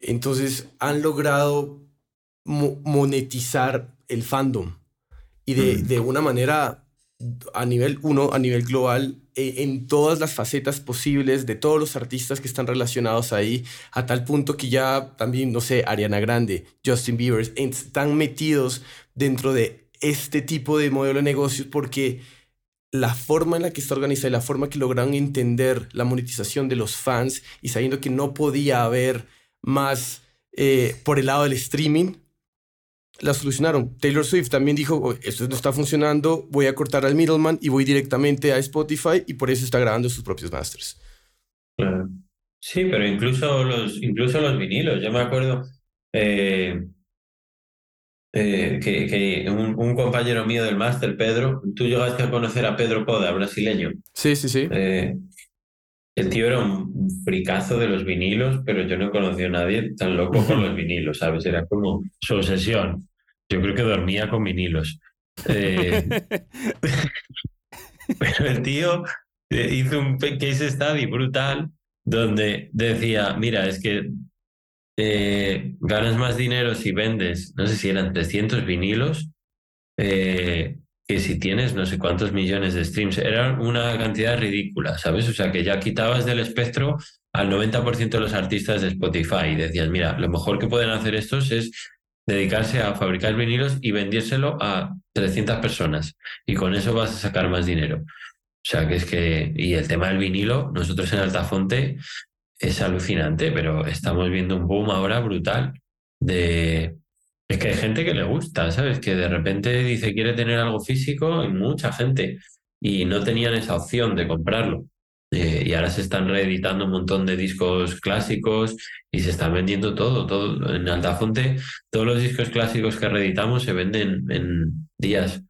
Entonces han logrado monetizar el fandom y de, mm. de una manera a nivel uno, a nivel global, e, en todas las facetas posibles de todos los artistas que están relacionados ahí, a tal punto que ya también, no sé, Ariana Grande, Justin Bieber, están metidos dentro de este tipo de modelo de negocios porque la forma en la que está organizada y la forma que lograron entender la monetización de los fans y sabiendo que no podía haber más eh, por el lado del streaming, la solucionaron. Taylor Swift también dijo, esto no está funcionando, voy a cortar al middleman y voy directamente a Spotify y por eso está grabando sus propios masters. Sí, pero incluso los, incluso los vinilos, yo me acuerdo eh, eh, que, que un, un, compañero mío del máster, Pedro, tú llegaste a conocer a Pedro Poda, brasileño. Sí, sí, sí. El tío era un fricazo de los vinilos, pero yo no he conocido a nadie tan loco con los vinilos, ¿sabes? Era como su obsesión. Yo creo que dormía con vinilos. Eh, *laughs* pero el tío eh, hizo un case study brutal donde decía, mira, es que eh, ganas más dinero si vendes, no sé si eran 300 vinilos, que si tienes no sé cuántos millones de streams, era una cantidad ridícula, ¿sabes? O sea, que ya quitabas del espectro al 90% de los artistas de Spotify y decías, mira, lo mejor que pueden hacer estos es dedicarse a fabricar vinilos y vendírselo a 300 personas y con eso vas a sacar más dinero. O sea, que es que, y el tema del vinilo, nosotros en Altafonte es alucinante, pero estamos viendo un boom ahora brutal de, es que hay gente que le gusta, ¿sabes? Que de repente dice quiere tener algo físico, hay mucha gente y no tenían esa opción de comprarlo. Eh, y ahora se están reeditando un montón de discos clásicos y se están vendiendo todo, todo. En Altafonte, todos los discos clásicos que reeditamos se venden en días.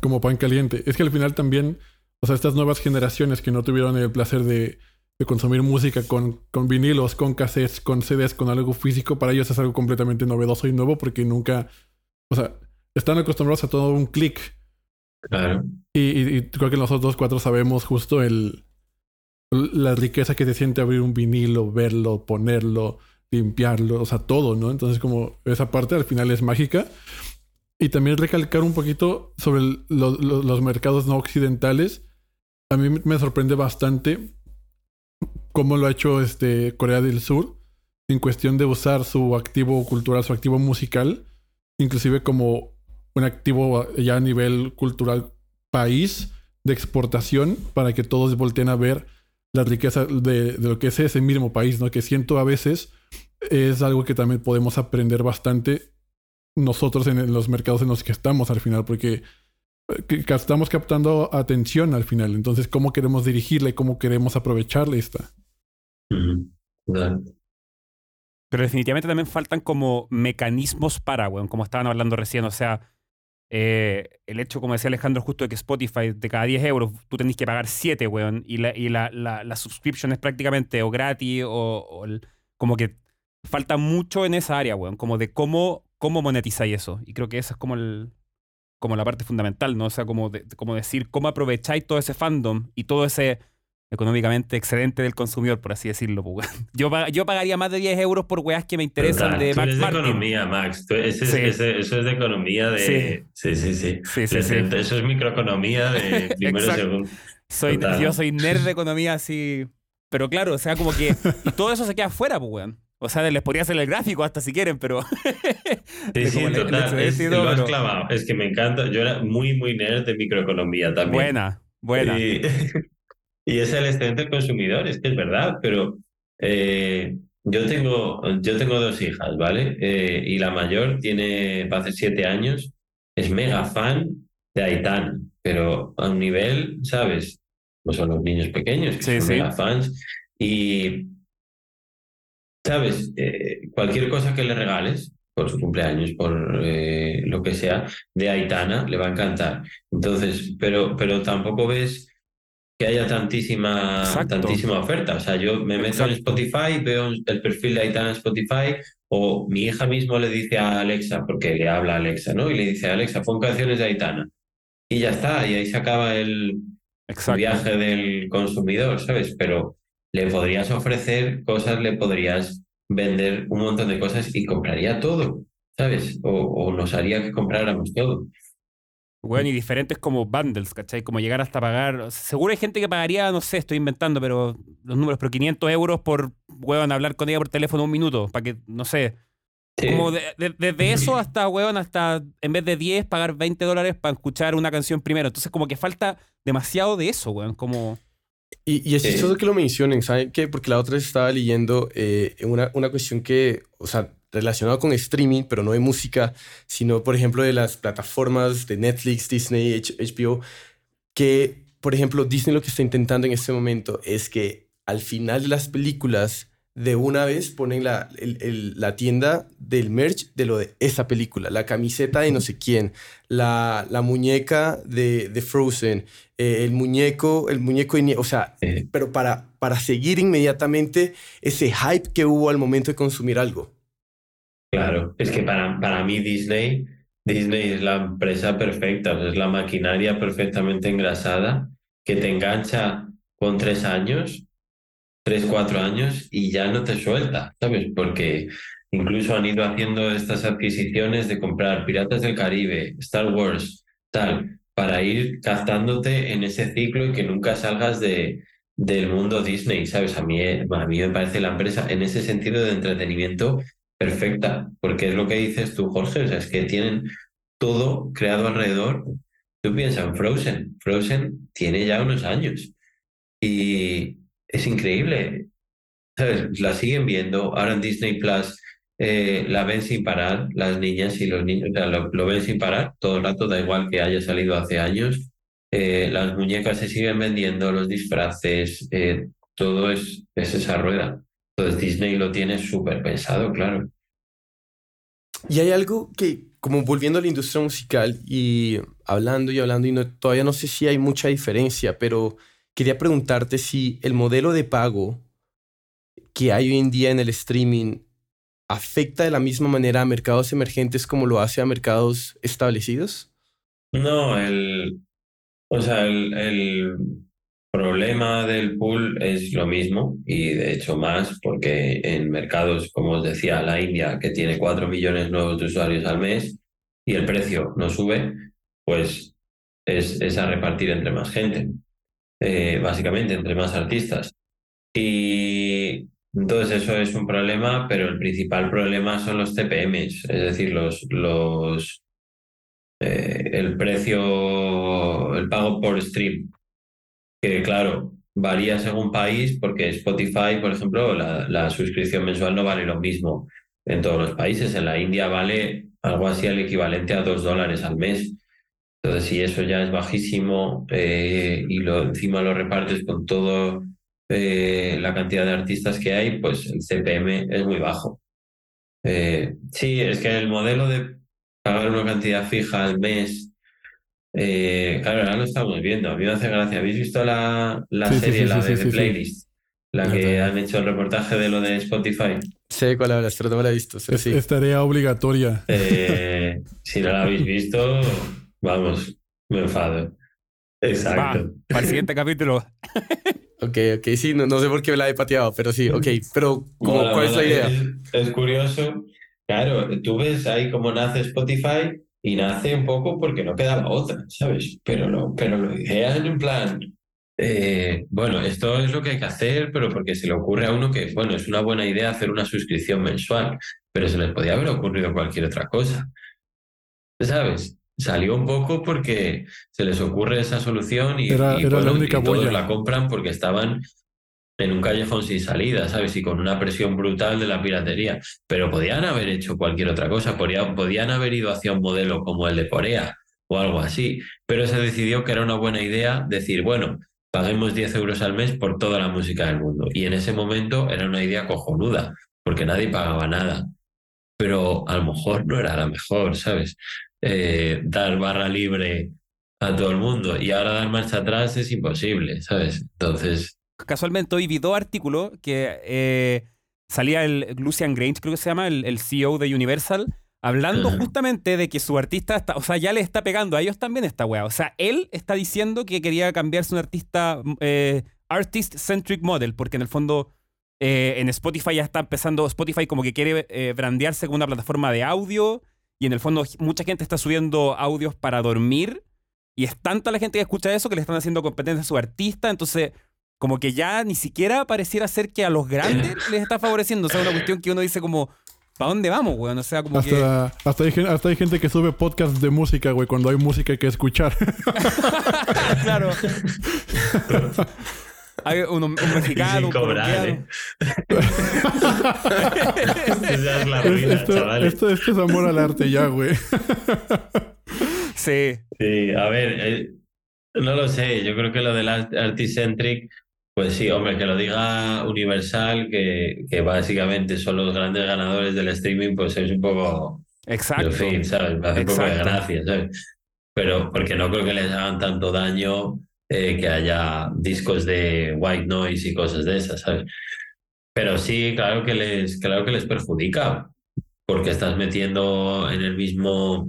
Como pan caliente. Es que al final también, o sea, estas nuevas generaciones que no tuvieron el placer de de consumir música con, con vinilos, con cassettes, con CDs, con algo físico, para ellos es algo completamente novedoso y nuevo porque nunca, o sea, están acostumbrados a todo un clic. Claro. Y, creo que nosotros cuatro sabemos justo el la riqueza que se siente abrir un vinilo, verlo, ponerlo, limpiarlo, o sea, todo, ¿no? Entonces como esa parte al final es mágica. Y también recalcar un poquito sobre los mercados no occidentales. A mí me sorprende bastante cómo lo ha hecho este Corea del Sur en cuestión de usar su activo cultural, su activo musical, inclusive como un activo ya a nivel cultural país de exportación para que todos volteen a ver la riqueza de, lo que es ese mismo país, ¿no? Que siento a veces es algo que también podemos aprender bastante nosotros en los mercados en los que estamos al final, porque eh, estamos captando atención al final. Entonces, ¿cómo queremos dirigirla y cómo queremos aprovecharla esta? Pero definitivamente también faltan como mecanismos para, weón, como estaban hablando recién. O sea, eh, el hecho, como decía Alejandro, justo de que Spotify de cada 10 euros tú tenés que pagar 7, weón, y la, y la, la, subscription es prácticamente o gratis o, como que falta mucho en esa área, weón, como de cómo, cómo monetizáis eso. Y creo que eso es como el como la parte fundamental, ¿no? O sea, como, como decir cómo aprovecháis todo ese fandom y todo ese económicamente excedente del consumidor, por así decirlo. Pues, *laughs* yo, yo pagaría más de 10 euros por weas que me interesan de Max de economía, Max. eso es de economía de... Sí, sí, sí. eso es microeconomía de *laughs* primero segundo. Soy, yo soy nerd de *laughs* economía así... Pero claro, o sea, como que... Y todo eso se queda afuera, pues, weón. O sea, les podría hacer el gráfico hasta si quieren, pero... sí, sí, total. es, lo has clavado. Es que me encanta. Yo era muy, muy nerd de microeconomía también. Buena, buena. Y es el excelente consumidor, es que es verdad, pero eh, yo, tengo, yo tengo dos hijas, ¿vale? Eh, y la mayor tiene, va a hacer siete años, es mega fan de Aitana, pero a un nivel, ¿sabes? Pues son los niños pequeños que son mega fans. Y, ¿sabes? Eh, cualquier cosa que le regales, por su cumpleaños, por lo que sea, de Aitana, le va a encantar. Entonces, pero, pero tampoco ves que haya tantísima, tantísima oferta. O sea, yo me meto en Spotify, veo el perfil de Aitana en Spotify, o mi hija mismo le dice a Alexa, porque le habla a Alexa, ¿no? Y le dice, Alexa, pon canciones de Aitana. Y ya está, y ahí se acaba el, viaje del consumidor, ¿sabes? Pero le podrías ofrecer cosas, le podrías vender un montón de cosas y compraría todo, ¿sabes? O, o nos haría que compráramos todo. Bueno, y diferentes como bundles, ¿cachai? Como llegar hasta pagar. Seguro hay gente que pagaría, no sé, estoy inventando, pero los números, pero 500 euros por, weón, hablar con ella por teléfono un minuto, para que, no sé, Como desde eso hasta, weón, hasta en vez de 10, pagar 20 dólares para escuchar una canción primero. Entonces, como que falta demasiado de eso, weón. Como. Y, y es chistoso que lo mencionen, ¿saben qué? Porque la otra vez estaba leyendo eh, una, una cuestión que, o sea, relacionado con streaming, pero no de música, sino, por ejemplo, de las plataformas de Netflix, Disney, HBO, que, por ejemplo, Disney lo que está intentando en este momento es que al final de las películas de una vez ponen la, la tienda del merch de lo de esa película, la camiseta de no sé quién, la, la muñeca de, de Frozen, eh, el muñeco, el muñeco, o sea, pero para, para seguir inmediatamente ese hype que hubo al momento de consumir algo. Claro, es que para, para mí Disney, Disney es la empresa perfecta, es la maquinaria perfectamente engrasada que te engancha con tres años tres, cuatro años y ya no te suelta, ¿sabes? Porque incluso han ido haciendo estas adquisiciones de comprar Piratas del Caribe, Star Wars, tal, para ir captándote en ese ciclo y que nunca salgas de, del mundo Disney, ¿sabes? A mí, a mí me parece la empresa en ese sentido de entretenimiento perfecta, porque es lo que dices tú, Jorge, o sea, es que tienen todo creado alrededor. Tú piensas en Frozen, Frozen tiene ya unos años y, es increíble. ¿Sabes? La siguen viendo. Ahora en Disney Plus eh, la ven sin parar, las niñas y los niños, lo, ven sin parar todo el rato, da igual que haya salido hace años. Eh, las muñecas se siguen vendiendo, los disfraces, eh, todo es, es esa rueda. Entonces Disney lo tiene súper pensado, claro. Y hay algo que, como volviendo a la industria musical y hablando y hablando, y no, todavía no sé si hay mucha diferencia, pero quería preguntarte si el modelo de pago que hay hoy en día en el streaming afecta de la misma manera a mercados emergentes como lo hace a mercados establecidos? No, el, o sea, el, problema del pool es lo mismo y de hecho más porque en mercados, como os decía, la India, que tiene 4 millones nuevos de usuarios al mes y el precio no sube, pues es, a repartir entre más gente. Eh, básicamente, entre más artistas. Y entonces eso es un problema, pero el principal problema son los CPMs, es decir, los, los, eh, el precio, el pago por stream, que claro, varía según país, porque Spotify, por ejemplo, la, la suscripción mensual no vale lo mismo en todos los países. En la India vale algo así al equivalente a dos dólares al mes. Entonces, si eso ya es bajísimo eh, y lo, encima lo repartes con toda eh, la cantidad de artistas que hay, pues el CPM es muy bajo. Eh, sí, es que el modelo de pagar una cantidad fija al mes, claro, ahora lo estamos viendo. A mí me hace gracia. ¿Habéis visto la, la serie, la de The Playlist? La que han hecho el reportaje de lo de Spotify. Sí, cuál hablas, pero no me la he visto. Sí, es, tarea obligatoria. *laughs* si no la habéis visto, Vamos, me enfado. Exacto. para el siguiente capítulo. *laughs* ok, ok, sí, no, sé por qué me la he pateado, pero sí, ok, pero ¿cuál es la idea? Es, curioso. Claro, tú ves ahí cómo nace Spotify y nace un poco porque no quedaba otra, ¿sabes? Pero, no, pero lo idean en plan, eh, bueno, esto es lo que hay que hacer, pero porque se le ocurre a uno que, bueno, es una buena idea hacer una suscripción mensual, pero se les podía haber ocurrido cualquier otra cosa. ¿Sabes? salió un poco porque se les ocurre esa solución y, era, la única todos la compran porque estaban en un callejón sin salida, ¿sabes? Y con una presión brutal de la piratería. Pero podían haber hecho cualquier otra cosa, podían, haber ido hacia un modelo como el de Corea o algo así. Pero se decidió que era una buena idea decir, bueno, paguemos 10 euros al mes por toda la música del mundo. Y en ese momento era una idea cojonuda, porque nadie pagaba nada. Pero a lo mejor no era la mejor, ¿sabes? Eh, dar barra libre a todo el mundo y ahora dar marcha atrás es imposible, ¿sabes? Entonces... Casualmente hoy vi dos artículos que eh, salía el Lucian Grange, creo que se llama, el, CEO de Universal, hablando justamente de que su artista, está, o sea, ya le está pegando a ellos también esta weá. O sea, él está diciendo que quería cambiarse un artista, eh, artist-centric model, porque en el fondo en Spotify ya está empezando, Spotify como que quiere brandearse como una plataforma de audio y en el fondo mucha gente está subiendo audios para dormir y es tanta la gente que escucha eso que le están haciendo competencia a su artista, entonces como que ya ni siquiera pareciera ser que a los grandes *clears throat* les está favoreciendo, o sea, una cuestión que uno dice como, ¿para dónde vamos, weón? O sea, como Hasta, que... hasta, hay, gen- hasta hay gente que sube podcast de música, güey, cuando hay música que escuchar. *laughs* claro. Hay un, un mexicano, Sin cobrar. ¿eh? *laughs* Esa es la Es- ruina, esto, chavales. esto- esto es amor al arte ya, güey. Sí. Sí, a ver, eh, no lo sé, yo creo que lo del art- Articentric, pues sí, hombre, que lo diga Universal, que, que básicamente son los grandes ganadores del streaming, pues es un poco, Exacto. en fin, ¿sabes? Me hace un poco de gracia, ¿sabes? Pero porque no creo que les hagan tanto daño eh, que haya discos de white noise y cosas de esas, ¿sabes? Pero sí, claro que les, claro que les perjudica, porque estás metiendo en el mismo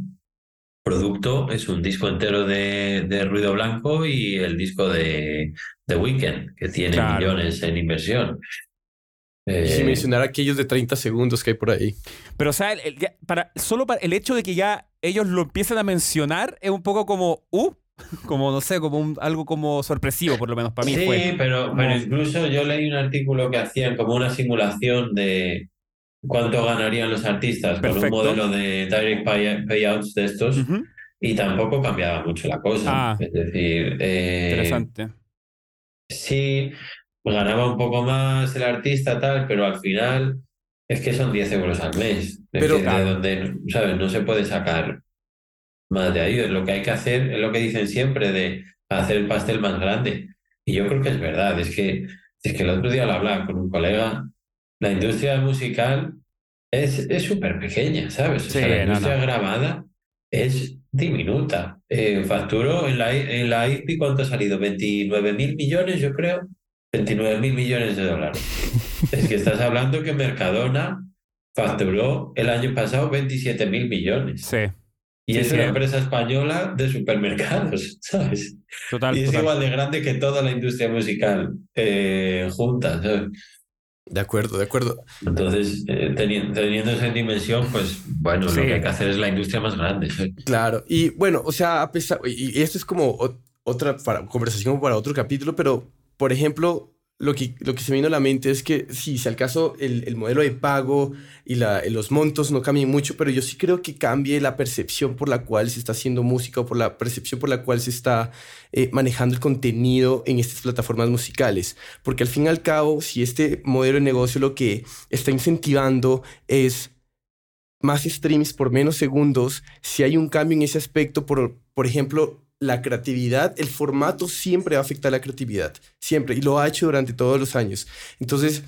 producto, es un disco entero de, de ruido blanco y el disco de, de Weekend, que tiene Claro. millones en inversión. Eh, sin mencionar aquellos de 30 segundos que hay por ahí. Pero, o sea, el- el- ya- para, solo para el hecho de que ya ellos lo empiecen a mencionar es un poco como, uh, *laughs* como, no sé, como un- algo como sorpresivo, por lo menos para mí sí, fue. pero, como- pero incluso yo leí un artículo que hacían como una simulación de cuánto ganarían los artistas con un modelo de direct pay- payouts de estos y tampoco cambiaba mucho la cosa. Ah. es decir, eh, Interesante. sí, ganaba un poco más el artista, tal, pero al final es que son 10 euros al mes. Es Pero- de donde, ¿sabes? No se puede sacar más de ahí. Lo que hay que hacer es lo que dicen siempre de hacer el pastel más grande. Y yo creo que es verdad. Es que, es que el otro día lo hablaba con un colega. La industria musical es es súper pequeña, ¿sabes? O sea, Sí, la no, industria no. grabada es diminuta. Eh, facturó en la, en la IP, ¿cuánto ha salido? 29 mil millones, yo creo. 29 mil millones de dólares. *laughs* es que estás hablando que Mercadona facturó el año pasado 27 mil millones. Sí, Y Sí, es sí. una empresa española de supermercados, *laughs* ¿sabes? total. Y es total. igual de grande que toda la industria musical eh, junta, ¿sabes? De acuerdo, de acuerdo. Entonces, eh, teni- teniendo esa dimensión, pues bueno, Sí. lo que hay que hacer es la industria más grande. Claro. Y bueno, o sea, a pesar, y y esto es como otra para, conversación para otro capítulo, pero por ejemplo, lo que, lo que se me vino a la mente es que sí, si al caso el, el modelo de pago y la, los montos no cambian mucho, pero yo sí creo que cambie la percepción por la cual se está haciendo música o por la percepción por la cual se está eh, manejando el contenido en estas plataformas musicales. Porque al fin y al cabo, si este modelo de negocio lo que está incentivando es más streams por menos segundos, si hay un cambio en ese aspecto, por, por ejemplo, la creatividad, el formato siempre va a afectar la creatividad, siempre, y lo ha hecho durante todos los años. Entonces,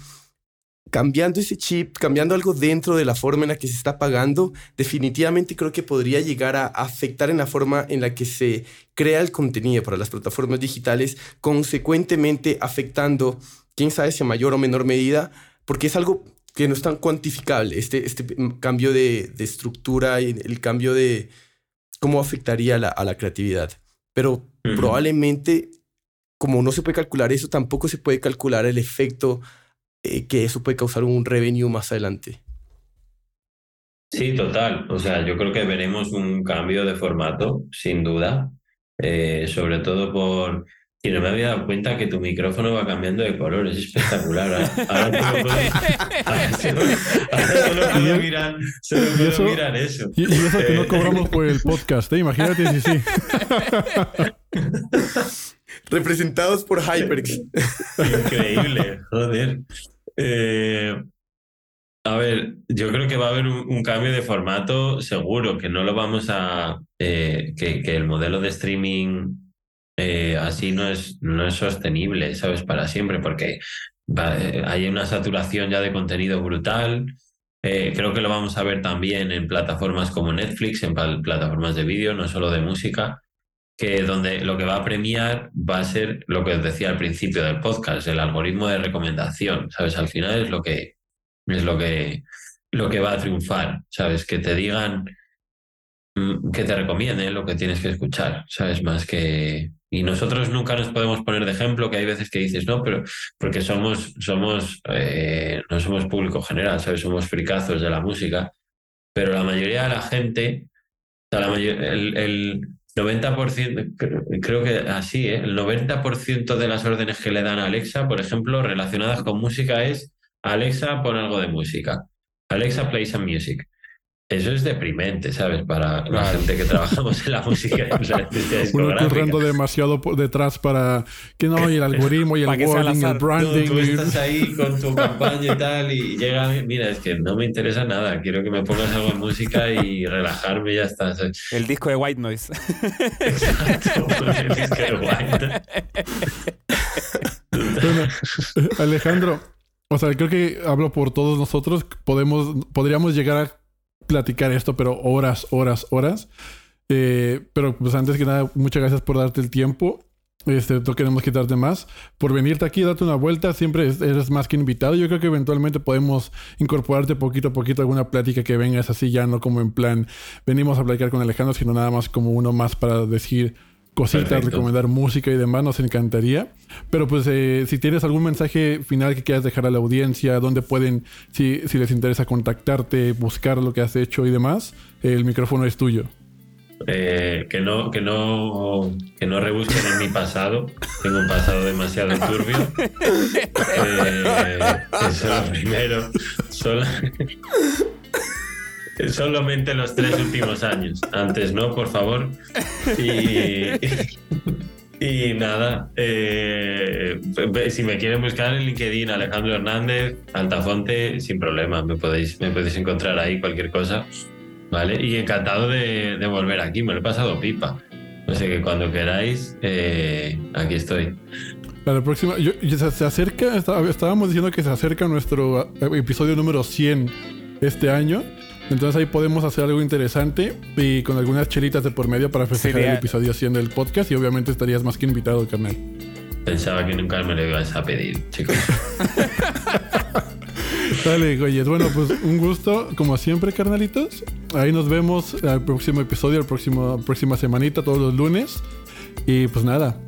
cambiando ese chip, cambiando algo dentro de la forma en la que se está pagando, definitivamente creo que podría llegar a afectar en la forma en la que se crea el contenido para las plataformas digitales, consecuentemente afectando, quién sabe si a mayor o menor medida, porque es algo que no es tan cuantificable, este, este cambio de, de estructura y el cambio de cómo afectaría a la, a la creatividad. Pero Ujú. probablemente, como no se puede calcular eso, tampoco se puede calcular el efecto eh, que eso puede causar un revenue más adelante. Sí, total. O sea, yo creo que veremos un cambio de formato, sin duda. Eh, sobre todo por... Y no me había dado cuenta que tu micrófono va cambiando de color, es espectacular. Ahora, ahora solo puedo, ahora solo- ahora solo puedo mirar, solo puedo eso- mirar eso. Y, y eso que no cobramos por el podcast, ¿eh? Imagínate si sí. *laughs* Representados por HyperX. Increíble, joder. Eh, a ver, yo creo que va a haber un, un cambio de formato seguro, que no lo vamos a... eh, que, que el modelo de streaming eh, así no es, no es sostenible, ¿sabes? Para siempre, porque eh, hay una saturación ya de contenido brutal. Eh, creo que lo vamos a ver también en plataformas como Netflix, en plataformas de vídeo, no solo de música que donde lo que va a premiar va a ser lo que os decía al principio del podcast, el algoritmo de recomendación, ¿sabes? Al final es lo que es lo que lo que va a triunfar, ¿sabes? Que te digan mm, que te recomienden lo que tienes que escuchar, ¿sabes? Más que y nosotros nunca nos podemos poner de ejemplo que hay veces que dices, no, pero porque somos somos eh, no somos público general, ¿sabes? Somos fricazos de la música, pero la mayoría de la gente la el, el 90%, creo, creo que así, ¿eh? el 90% de las órdenes que le dan a Alexa, por ejemplo, relacionadas con música es Alexa, pon algo de música. Alexa, play some music. Eso es deprimente, ¿sabes? Para la gente que trabajamos en la música. *laughs* Uno corriendo demasiado detrás para que no, y el algoritmo y el *laughs* wording, el branding. tú estás ahí con tu campaña y tal, y llega, mira, es que no me interesa nada. Quiero que me pongas algo de música y relajarme y ya está. El disco de White Noise. *laughs* Exacto, el disco de White bueno, Alejandro, o sea, creo que hablo por todos nosotros. Podemos, podríamos llegar a platicar esto, pero horas, horas, horas. Eh, pero pues antes que nada, muchas gracias por darte el tiempo. Este, no queremos quitarte más. Por venirte aquí, darte una vuelta, siempre eres más que invitado. Yo creo que eventualmente podemos incorporarte poquito a poquito a alguna plática que vengas así, ya no como en plan, venimos a platicar con Alejandro, sino nada más como uno más para decir cositas, recomendar música y demás, nos encantaría. Pero pues eh, si tienes algún mensaje final que quieras dejar a la audiencia, donde pueden, si, si les interesa contactarte, buscar lo que has hecho y demás, el micrófono es tuyo. Eh, que no que no que no rebusquen en mi pasado tengo un pasado demasiado turbio *laughs* eh, eso es lo primero Solo... Solamente los tres últimos años. Antes no, por favor. Y, y nada, eh, si me quieren buscar en LinkedIn, Alejandro Hernández, Altafonte, sin problema, me podéis, me podéis encontrar ahí cualquier cosa. ¿Vale? Y encantado de, volver aquí, me lo he pasado pipa. Sé que cuando queráis, eh, aquí estoy. La próxima, se acerca, estábamos diciendo que se acerca nuestro episodio número 100 este año. Entonces ahí podemos hacer algo interesante y con algunas chelitas de por medio para festejar el episodio 100 del podcast y obviamente estarías más que invitado, carnal. Pensaba que nunca me lo ibas a pedir, chicos. *laughs* Dale, oye, bueno, pues un gusto, como siempre, carnalitos. Ahí nos vemos al próximo episodio, la próximo, próxima semanita, todos los lunes. Y pues nada,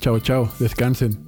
chao, chao, descansen.